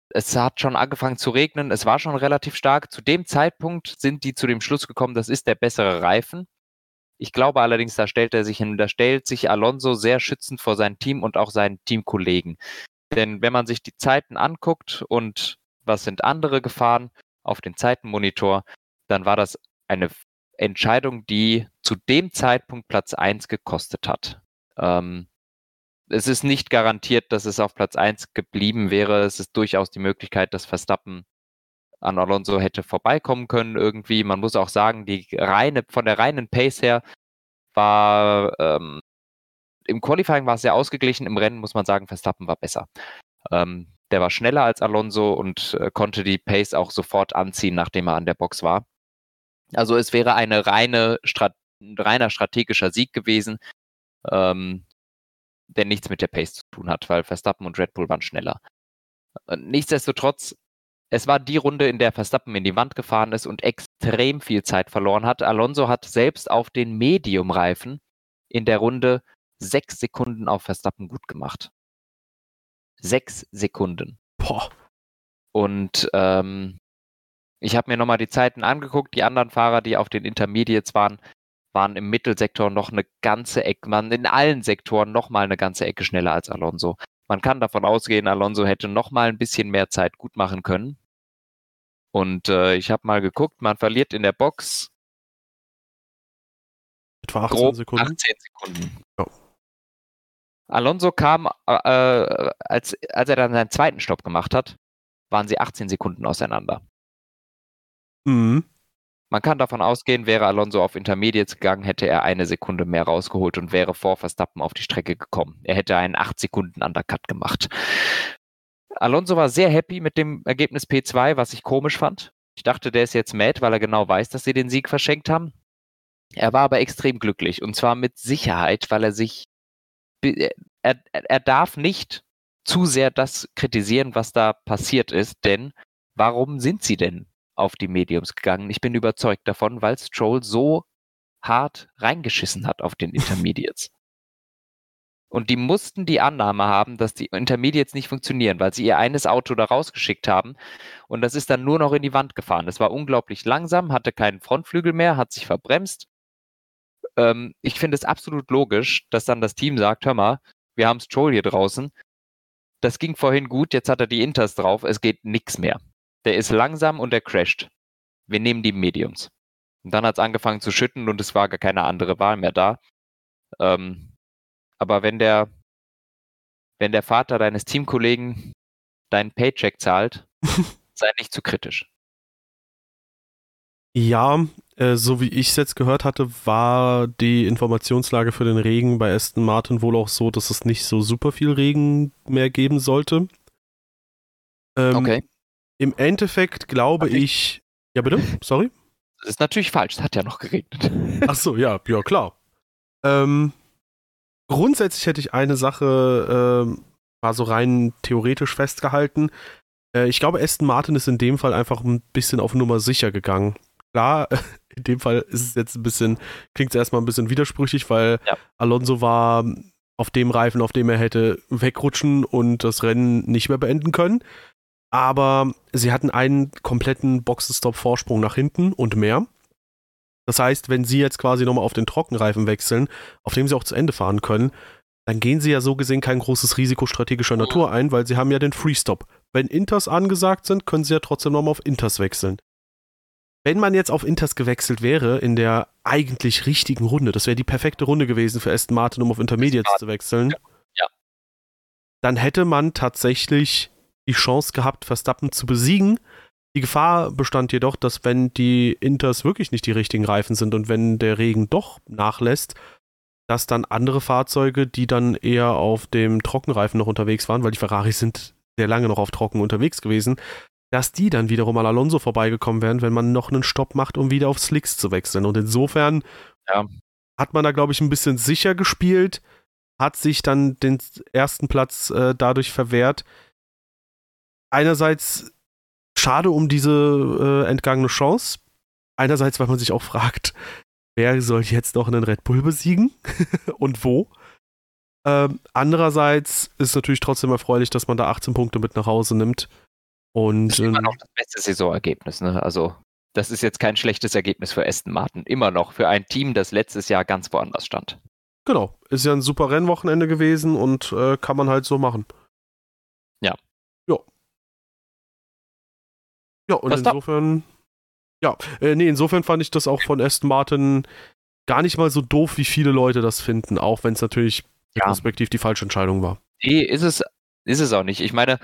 Es hat schon angefangen zu regnen, es war schon relativ stark. Zu dem Zeitpunkt sind die zu dem Schluss gekommen, das ist der bessere Reifen. Ich glaube allerdings, da stellt er sich hin, da stellt sich Alonso sehr schützend vor sein Team und auch seinen Teamkollegen. Denn wenn man sich die Zeiten anguckt und was sind andere gefahren auf den Zeitenmonitor, dann war das eine Entscheidung, die zu dem Zeitpunkt Platz 1 gekostet hat. Ähm, es ist nicht garantiert, dass es auf Platz 1 geblieben wäre. Es ist durchaus die Möglichkeit, dass Verstappen an Alonso hätte vorbeikommen können irgendwie. Man muss auch sagen, die reine, von der reinen Pace her war ähm, im Qualifying war es sehr ausgeglichen, im Rennen muss man sagen, Verstappen war besser. Ähm, der war schneller als Alonso und äh, konnte die Pace auch sofort anziehen, nachdem er an der Box war. Also es wäre eine reine Strat reiner strategischer Sieg gewesen, ähm, der nichts mit der Pace zu tun hat, weil Verstappen und Red Bull waren schneller. Äh, nichtsdestotrotz, es war die Runde, in der Verstappen in die Wand gefahren ist und extrem viel Zeit verloren hat. Alonso hat selbst auf den Medium-Reifen in der Runde sechs Sekunden auf Verstappen gut gemacht. Sechs Sekunden. Boah. Und ähm, ich habe mir nochmal die Zeiten angeguckt. Die anderen Fahrer, die auf den Intermediates waren, waren im Mittelsektor noch eine ganze Ecke, man in allen Sektoren nochmal eine ganze Ecke schneller als Alonso. Man kann davon ausgehen, Alonso hätte nochmal ein bisschen mehr Zeit gut machen können. Und äh, ich habe mal geguckt, man verliert in der Box etwa 18 Sekunden. 18 Sekunden. Ja. Alonso kam, äh, äh, als, als er dann seinen zweiten Stopp gemacht hat, waren sie 18 Sekunden auseinander. Mhm. Man kann davon ausgehen, wäre Alonso auf Intermediates gegangen, hätte er eine Sekunde mehr rausgeholt und wäre vor Verstappen auf die Strecke gekommen. Er hätte einen 8 Sekunden Undercut gemacht. Alonso war sehr happy mit dem Ergebnis P2, was ich komisch fand. Ich dachte, der ist jetzt mad, weil er genau weiß, dass sie den Sieg verschenkt haben. Er war aber extrem glücklich und zwar mit Sicherheit, weil er sich er, er darf nicht zu sehr das kritisieren, was da passiert ist, denn warum sind sie denn auf die Mediums gegangen? Ich bin überzeugt davon, weil Stroll so hart reingeschissen hat auf den Intermediates. Und die mussten die Annahme haben, dass die Intermediates nicht funktionieren, weil sie ihr eines Auto da rausgeschickt haben. Und das ist dann nur noch in die Wand gefahren. Es war unglaublich langsam, hatte keinen Frontflügel mehr, hat sich verbremst ähm, ich finde es absolut logisch, dass dann das Team sagt, hör mal, wir haben Stroll hier draußen. Das ging vorhin gut, jetzt hat er die Inters drauf, es geht nichts mehr. Der ist langsam und er crasht. Wir nehmen die Mediums. Und dann hat es angefangen zu schütten und es war gar keine andere Wahl mehr da. Ähm, aber wenn der, wenn der Vater deines Teamkollegen deinen Paycheck zahlt, sei nicht zu kritisch. Ja, äh, so wie ich es jetzt gehört hatte, war die Informationslage für den Regen bei Aston Martin wohl auch so, dass es nicht so super viel Regen mehr geben sollte. Ähm, okay. Im Endeffekt glaube okay. ich. Ja, bitte? Sorry? Das ist natürlich falsch, es hat ja noch geregnet. Ach so, ja, ja, klar. Ähm, grundsätzlich hätte ich eine Sache äh, mal so rein theoretisch festgehalten. Äh, ich glaube, Aston Martin ist in dem Fall einfach ein bisschen auf Nummer sicher gegangen klar, in dem Fall ist es jetzt ein bisschen, klingt es erstmal ein bisschen widersprüchlich, weil ja. Alonso war auf dem Reifen, auf dem er hätte wegrutschen und das Rennen nicht mehr beenden können. Aber sie hatten einen kompletten Boxenstopp-Vorsprung nach hinten und mehr. Das heißt, wenn sie jetzt quasi nochmal auf den Trockenreifen wechseln, auf dem sie auch zu Ende fahren können, dann gehen sie ja so gesehen kein großes Risiko strategischer. Natur ein, weil sie haben ja den Freestop. Wenn Inters angesagt sind, können sie ja trotzdem nochmal auf Inters wechseln. Wenn man jetzt auf Inters gewechselt wäre in der eigentlich richtigen Runde, das wäre die perfekte Runde gewesen für Aston Martin, um auf Intermediates zu wechseln, ja. dann hätte man tatsächlich die Chance gehabt, Verstappen zu besiegen. Die Gefahr bestand jedoch, dass wenn die Inters wirklich nicht die richtigen Reifen sind und wenn der Regen doch nachlässt, dass dann andere Fahrzeuge, die dann eher auf dem Trockenreifen noch unterwegs waren, weil die Ferraris sind sehr lange noch auf Trocken unterwegs gewesen, dass die dann wiederum an Alonso vorbeigekommen wären, wenn man noch einen Stopp macht, um wieder auf Slicks zu wechseln. Und insofern ja. hat man da, glaube ich, ein bisschen sicher gespielt, hat sich dann den ersten Platz äh, dadurch verwehrt. Einerseits schade um diese äh, entgangene Chance. Einerseits, weil man sich auch fragt, wer soll jetzt noch einen Red Bull besiegen und wo. Ähm, andererseits ist natürlich trotzdem erfreulich, dass man da 18 Punkte mit nach Hause nimmt. Und, das ist immer noch das beste Saisonergebnis. Ne? Also das ist jetzt kein schlechtes Ergebnis für Aston Martin. Immer noch für ein Team, das letztes Jahr ganz woanders stand. Genau, ist ja ein super Rennwochenende gewesen und äh, kann man halt so machen. Ja. Ja. Ja, und Was insofern. Da? Ja, äh, nee, insofern fand ich das auch von Aston Martin gar nicht mal so doof, wie viele Leute das finden, auch wenn es natürlich ja. respektiv die falsche Entscheidung war. Nee, ist es, ist es auch nicht. Ich meine,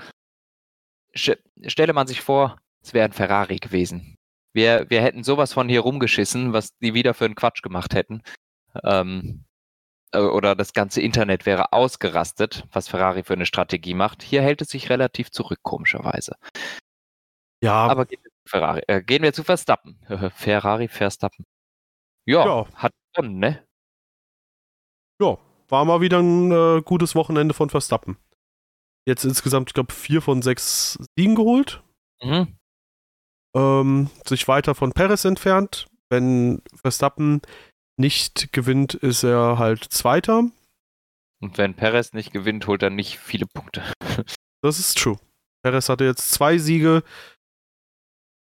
stelle man sich vor, es wäre ein Ferrari gewesen. Wir, wir hätten sowas von hier rumgeschissen, was die wieder für einen Quatsch gemacht hätten. Ähm, äh, oder das ganze Internet wäre ausgerastet, was Ferrari für eine Strategie macht. Hier hält es sich relativ zurück, komischerweise. Ja. Aber gehen wir zu, Ferrari, äh, gehen wir zu Verstappen. Ferrari, Verstappen. Ja, ja. hat gewonnen, ne? Ja, war mal wieder ein äh, gutes Wochenende von Verstappen. Jetzt insgesamt, ich glaube, vier von sechs Siegen geholt. Mhm. Ähm, sich weiter von Perez entfernt. Wenn Verstappen nicht gewinnt, ist er halt Zweiter. Und wenn Perez nicht gewinnt, holt er nicht viele Punkte. das ist true. Perez hatte jetzt zwei Siege,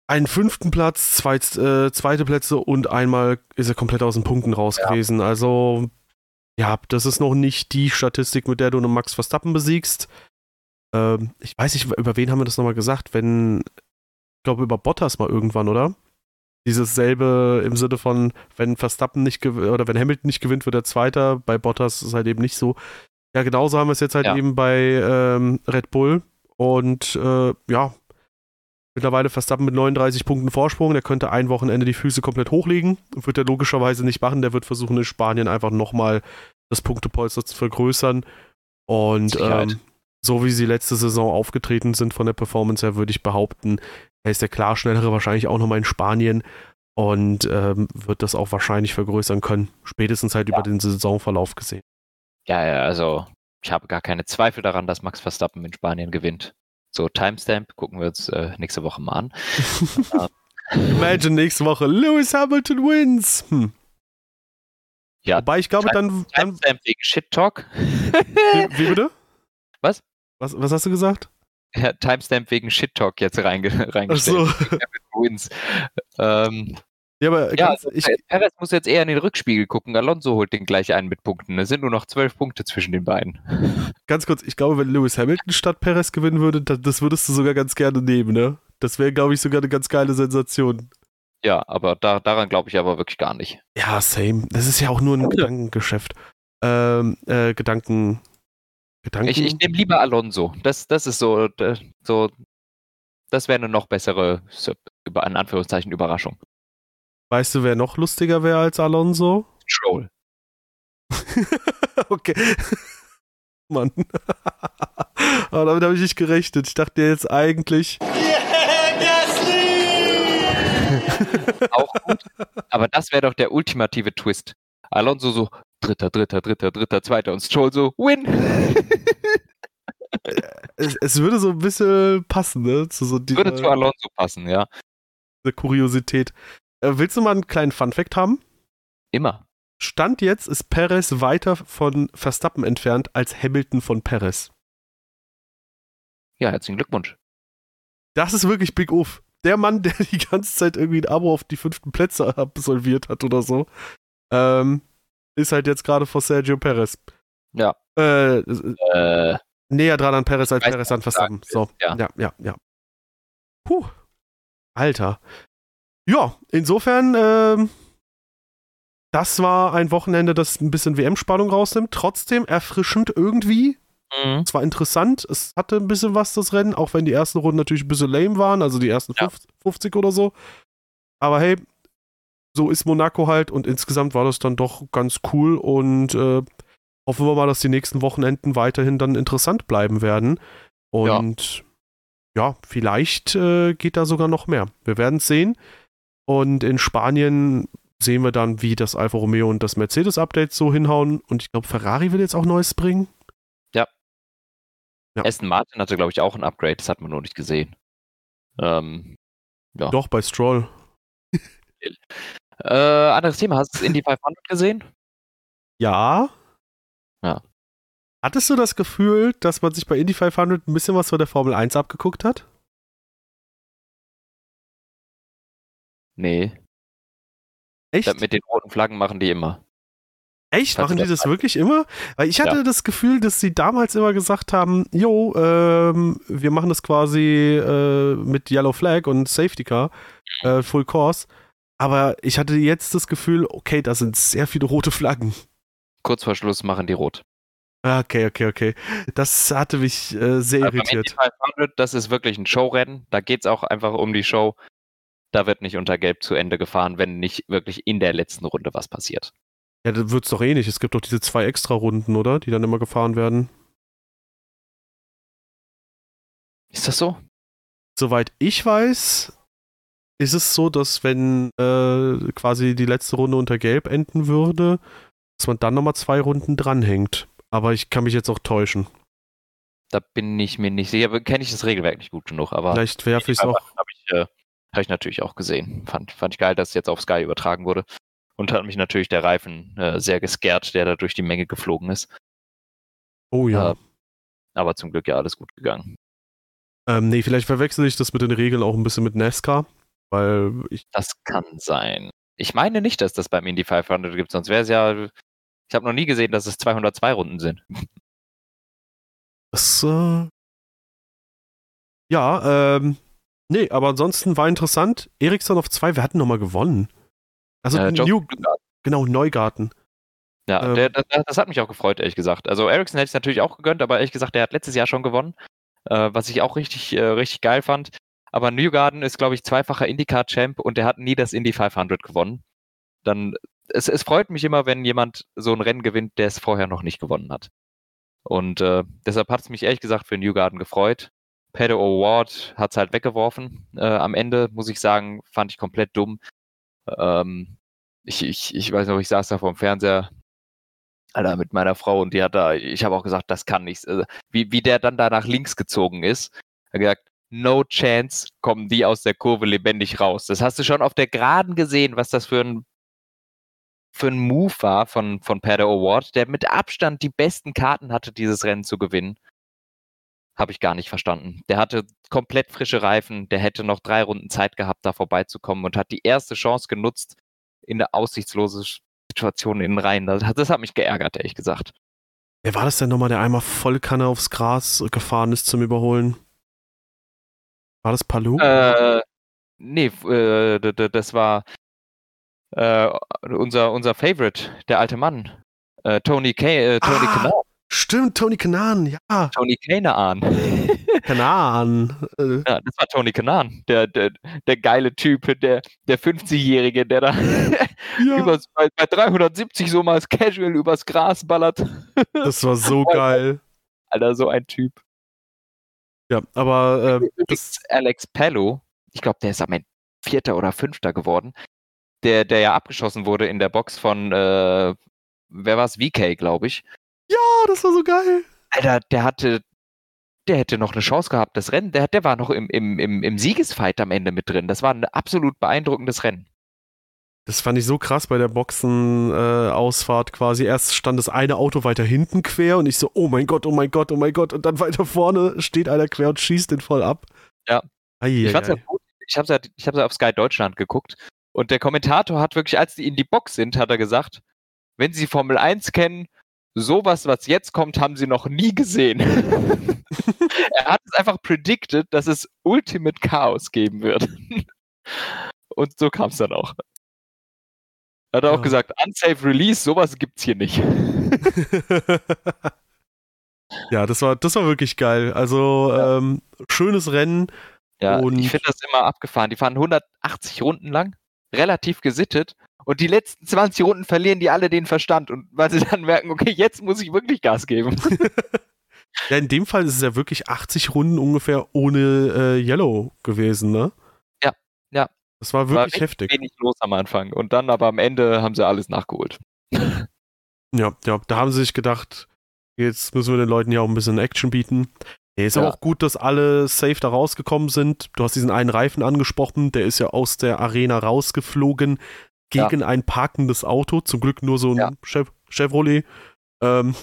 einen fünften Platz, zweit, äh, zweite Plätze und einmal ist er komplett aus den Punkten raus ja. gewesen. Also, ja, das ist noch nicht die Statistik, mit der du einen Max Verstappen besiegst. Ähm, ich weiß nicht, über wen haben wir das nochmal gesagt? Wenn, ich glaube, über Bottas mal irgendwann, oder? Dieses selbe im Sinne von, wenn Verstappen nicht gewinnt, oder wenn Hamilton nicht gewinnt, wird er Zweiter. Bei Bottas ist es halt eben nicht so. Ja, genauso haben wir es jetzt halt ja. eben bei ähm, Red Bull. Und äh, ja, Mittlerweile Verstappen mit 39 Punkten Vorsprung. Der könnte ein Wochenende die Füße komplett hochlegen. Wird er logischerweise nicht machen. Der wird versuchen, in Spanien einfach nochmal das Punktepolster zu vergrößern. Und ähm, so wie sie letzte Saison aufgetreten sind von der Performance her, würde ich behaupten, er ist der klar schnellere wahrscheinlich auch nochmal in Spanien und ähm, wird das auch wahrscheinlich vergrößern können. Spätestens halt ja. über den Saisonverlauf gesehen. Ja, ja, also ich habe gar keine Zweifel daran, dass Max Verstappen in Spanien gewinnt. So, Timestamp gucken wir uns äh, nächste Woche mal an. Imagine nächste Woche, Lewis Hamilton wins. Hm. Ja, Wobei ich glaube, dann. Timestamp wegen Shit Talk. wie, wie, bitte? Was? was? Was hast du gesagt? Ja, Timestamp wegen Shit Talk jetzt reinge reingestellt. Ach so. Wins. Ähm, ja, aber ja, also, ich, Perez muss jetzt eher in den Rückspiegel gucken. Alonso holt den gleich einen mit Punkten. Es sind nur noch zwölf Punkte zwischen den beiden. Ganz kurz, ich glaube, wenn Lewis Hamilton statt Perez gewinnen würde, das würdest du sogar ganz gerne nehmen, ne? Das wäre, glaube ich, sogar eine ganz geile Sensation. Ja, aber da, daran glaube ich aber wirklich gar nicht. Ja, same. Das ist ja auch nur ein Gedankengeschäft. Ähm, äh, Gedanken. Gedanken. Ich, ich nehme lieber Alonso. Das, das ist so, so das wäre eine noch bessere, in Anführungszeichen, Überraschung. Weißt du, wer noch lustiger wäre als Alonso? Troll. okay. Mann. Aber damit habe ich nicht gerechnet. Ich dachte jetzt eigentlich. Auch gut. Aber das wäre doch der ultimative Twist. Alonso so dritter, dritter, dritter, dritter, zweiter und Stroll so win. es, es, würde so ein bisschen passen, ne? Zu so dieser, würde zu Alonso passen, ja. Diese Kuriosität. Äh, willst du mal einen kleinen Fun-Fact haben? Immer. Stand jetzt ist Perez weiter von Verstappen entfernt als Hamilton von Perez. Ja, herzlichen Glückwunsch. Das ist wirklich Big Uff. Der Mann, der die ganze Zeit irgendwie ein Abo auf die fünften Plätze absolviert hat oder so, ähm, ist halt jetzt gerade vor Sergio Perez. Ja. Äh, äh, näher dran an Perez als Perez an Verstappen. So, ja, ja, ja. ja. Puh. Alter. Ja, insofern, ähm, das war ein Wochenende, das ein bisschen WM-Spannung rausnimmt. Trotzdem erfrischend irgendwie. Mhm. Es war interessant. Es hatte ein bisschen was, das Rennen, auch wenn die ersten Runden natürlich ein bisschen lame waren, also die ersten ja. 50 oder so. Aber hey, so ist Monaco halt und insgesamt war das dann doch ganz cool und äh, hoffen wir mal, dass die nächsten Wochenenden weiterhin dann interessant bleiben werden. Und ja, ja vielleicht äh, geht da sogar noch mehr. Wir werden es sehen. Und in Spanien sehen wir dann, wie das Alfa Romeo und das Mercedes-Update so hinhauen. Und ich glaube, Ferrari will jetzt auch Neues bringen. Ja. ja. Aston Martin hatte, glaube ich, auch ein Upgrade. Das hat man nur nicht gesehen. Ähm, ja. Doch, bei Stroll. äh, anderes Thema. Hast du Indy 500 gesehen? Ja. Ja. Hattest du das Gefühl, dass man sich bei Indy 500 ein bisschen was von der Formel 1 abgeguckt hat? Nee. Echt? Mit den roten Flaggen machen die immer. Echt? Machen die das wirklich immer? Weil ich hatte ja. das Gefühl, dass sie damals immer gesagt haben, jo, ähm, wir machen das quasi äh, mit Yellow Flag und Safety Car, äh, Full Course. Aber ich hatte jetzt das Gefühl, okay, da sind sehr viele rote Flaggen. Kurz vor Schluss machen die rot. Ah, okay, okay, okay. Das hatte mich äh, sehr Aber irritiert. 500, das ist wirklich ein Showrennen. Da geht es auch einfach um die Show. Da wird nicht unter Gelb zu Ende gefahren, wenn nicht wirklich in der letzten Runde was passiert. Ja, das wird es doch eh nicht. Es gibt doch diese zwei Extra-Runden, oder? Die dann immer gefahren werden. Ist das so? Soweit ich weiß, ist es so, dass wenn äh, quasi die letzte Runde unter Gelb enden würde, dass man dann nochmal zwei Runden dranhängt. Aber ich kann mich jetzt auch täuschen. Da bin ich mir nicht sicher, kenne ich das Regelwerk nicht gut genug, aber. Vielleicht werfe ich es auch. Habe ich, äh, hab ich natürlich auch gesehen. Fand, fand ich geil, dass es jetzt auf Sky übertragen wurde. Und hat mich natürlich der Reifen äh, sehr gescared, der da durch die Menge geflogen ist. Oh ja. Äh, aber zum Glück ja alles gut gegangen. Ähm, nee, vielleicht verwechsel ich das mit den Regeln auch ein bisschen mit NASCAR, weil ich. Das kann sein. Ich meine nicht, dass das beim Indy 500 gibt, sonst wäre es ja. Ich habe noch nie gesehen, dass es 202 Runden sind. Das, äh, ja, ähm, nee, aber ansonsten war interessant. Ericsson auf 2, wir hatten nochmal gewonnen. Also äh, New, genau, Neugarten. Ja, ähm, der, der, das hat mich auch gefreut, ehrlich gesagt. Also Ericsson hätte es natürlich auch gegönnt, aber ehrlich gesagt, der hat letztes Jahr schon gewonnen, äh, was ich auch richtig, äh, richtig geil fand. Aber Newgarden ist, glaube ich, zweifacher IndyCar-Champ und der hat nie das Indy 500 gewonnen. Dann, es, es freut mich immer, wenn jemand so ein Rennen gewinnt, der es vorher noch nicht gewonnen hat. Und äh, deshalb hat es mich ehrlich gesagt für Newgarden gefreut. Pedro Award hat es halt weggeworfen. Äh, am Ende, muss ich sagen, fand ich komplett dumm. Ähm, ich, ich, ich weiß noch, ich saß da vorm Fernseher, Alter, mit meiner Frau und die hat da, ich habe auch gesagt, das kann nichts. Also, wie, wie der dann da nach links gezogen ist, hat gesagt, no chance kommen die aus der Kurve lebendig raus. Das hast du schon auf der Geraden gesehen, was das für ein für ein Move war von, von Pedro Award, der mit Abstand die besten Karten hatte, dieses Rennen zu gewinnen. Habe ich gar nicht verstanden. Der hatte komplett frische Reifen, der hätte noch drei Runden Zeit gehabt, da vorbeizukommen und hat die erste Chance genutzt in der aussichtslosen Situation in den Reihen. Das, das hat mich geärgert, ehrlich gesagt. Wer war das denn nochmal, der einmal voll Kanne aufs Gras gefahren ist zum Überholen? War das Palou? Äh, nee, äh, das war äh, unser, unser Favorite, der alte Mann. Äh, Tony, K äh, Tony ah. Stimmt, Tony Kanaan, ja. Tony Kanaan. Kanaan. Äh. Ja, das war Tony Kanaan, der, der, der geile Typ, der, der 50-Jährige, der da ja. übers, bei, bei 370 so mal casual übers Gras ballert. Das war so geil. Alter, so ein Typ. Ja, aber äh, das Alex Pello, ich glaube, der ist am Ende Vierter oder Fünfter geworden, der, der ja abgeschossen wurde in der Box von, äh, wer war es, VK, glaube ich. Ja, das war so geil. Alter, der hatte, der hätte noch eine Chance gehabt, das Rennen, der, der war noch im, im, im, im Siegesfight am Ende mit drin. Das war ein absolut beeindruckendes Rennen. Das fand ich so krass bei der Boxenausfahrt äh, quasi. Erst stand das eine Auto weiter hinten quer und ich so, oh mein Gott, oh mein Gott, oh mein Gott. Und dann weiter vorne steht einer quer und schießt den voll ab. Ja. Ai, ich fand's ja gut. Ich habe ja, ich hab's ja auf Sky Deutschland geguckt und der Kommentator hat wirklich, als die in die Box sind, hat er gesagt, wenn Sie Formel 1 kennen, sowas, was jetzt kommt, haben sie noch nie gesehen. er hat es einfach predicted, dass es Ultimate Chaos geben wird. Und so kam es dann auch. Hat er ja. auch gesagt, unsafe release, sowas gibt's hier nicht. ja, das war, das war wirklich geil. Also, ja. ähm, schönes Rennen. Ja, und ich finde das immer abgefahren. Die fahren 180 Runden lang, relativ gesittet. Und die letzten 20 Runden verlieren die alle den Verstand. Und weil sie dann merken, okay, jetzt muss ich wirklich Gas geben. ja, in dem Fall ist es ja wirklich 80 Runden ungefähr ohne äh, Yellow gewesen, ne? Ja, ja. Das war wirklich war heftig. wenig los am Anfang. Und dann aber am Ende haben sie alles nachgeholt. ja, ja, da haben sie sich gedacht, jetzt müssen wir den Leuten ja auch ein bisschen Action bieten. Ja, ist ja. auch gut, dass alle safe da rausgekommen sind. Du hast diesen einen Reifen angesprochen, der ist ja aus der Arena rausgeflogen gegen ja. ein parkendes Auto. Zum Glück nur so ein ja. Chev Chevrolet. Ähm.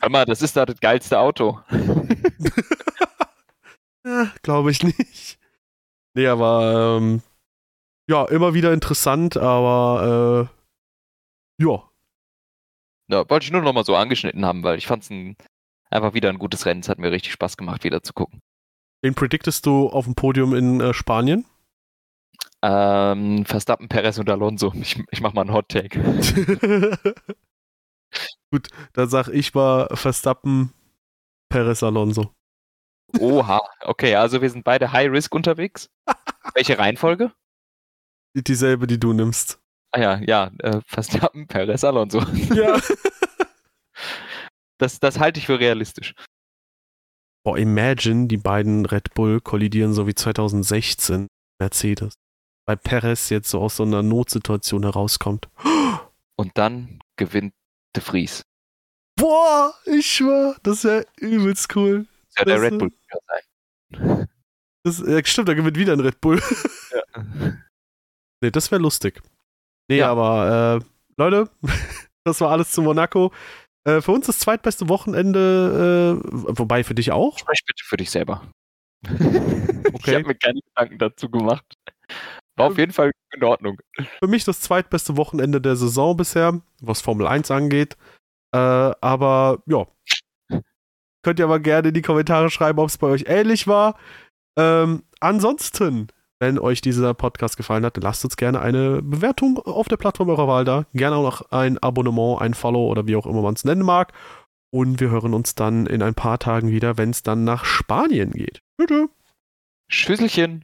Hör mal, das ist da das geilste Auto. ja, Glaube ich nicht. Nee, aber ähm, ja, immer wieder interessant, aber äh, ja. Ja, wollte ich nur noch mal so angeschnitten haben, weil ich fand es einfach wieder ein gutes Rennen. Es hat mir richtig Spaß gemacht, wieder zu gucken. Wen predictest du auf dem Podium in äh, Spanien? Ähm, Verstappen, Perez und Alonso. Ich, ich mach mal einen Hot Take. Gut, dann sag ich mal Verstappen, Perez, Alonso. Oha, okay, also wir sind beide High Risk unterwegs. Welche Reihenfolge? Dieselbe, die du nimmst. Ah ja, ja, äh, Verstappen, Perez, Alonso. Ja. das, das halte ich für realistisch. Boah, imagine, die beiden Red Bull kollidieren so wie 2016 Mercedes weil Perez jetzt so aus so einer Notsituation herauskommt. Und dann gewinnt De Vries. Boah, ich schwör, das wäre übelst cool. Das ja der Red Bull sein. Das, ja, stimmt, da gewinnt wieder ein Red Bull. Ja. nee, das wäre lustig. Nee, ja. aber äh, Leute, das war alles zu Monaco. Äh, für uns das zweitbeste Wochenende, äh, wobei für dich auch. Sprech bitte für dich selber. okay. Ich habe mir keine Gedanken dazu gemacht. War auf jeden Fall in Ordnung. Für mich das zweitbeste Wochenende der Saison bisher, was Formel 1 angeht. Äh, aber ja. Könnt ihr aber gerne in die Kommentare schreiben, ob es bei euch ähnlich war. Ähm, ansonsten, wenn euch dieser Podcast gefallen hat, dann lasst uns gerne eine Bewertung auf der Plattform eurer Wahl da. Gerne auch noch ein Abonnement, ein Follow oder wie auch immer man es nennen mag. Und wir hören uns dann in ein paar Tagen wieder, wenn es dann nach Spanien geht. Bitte. Schüsselchen.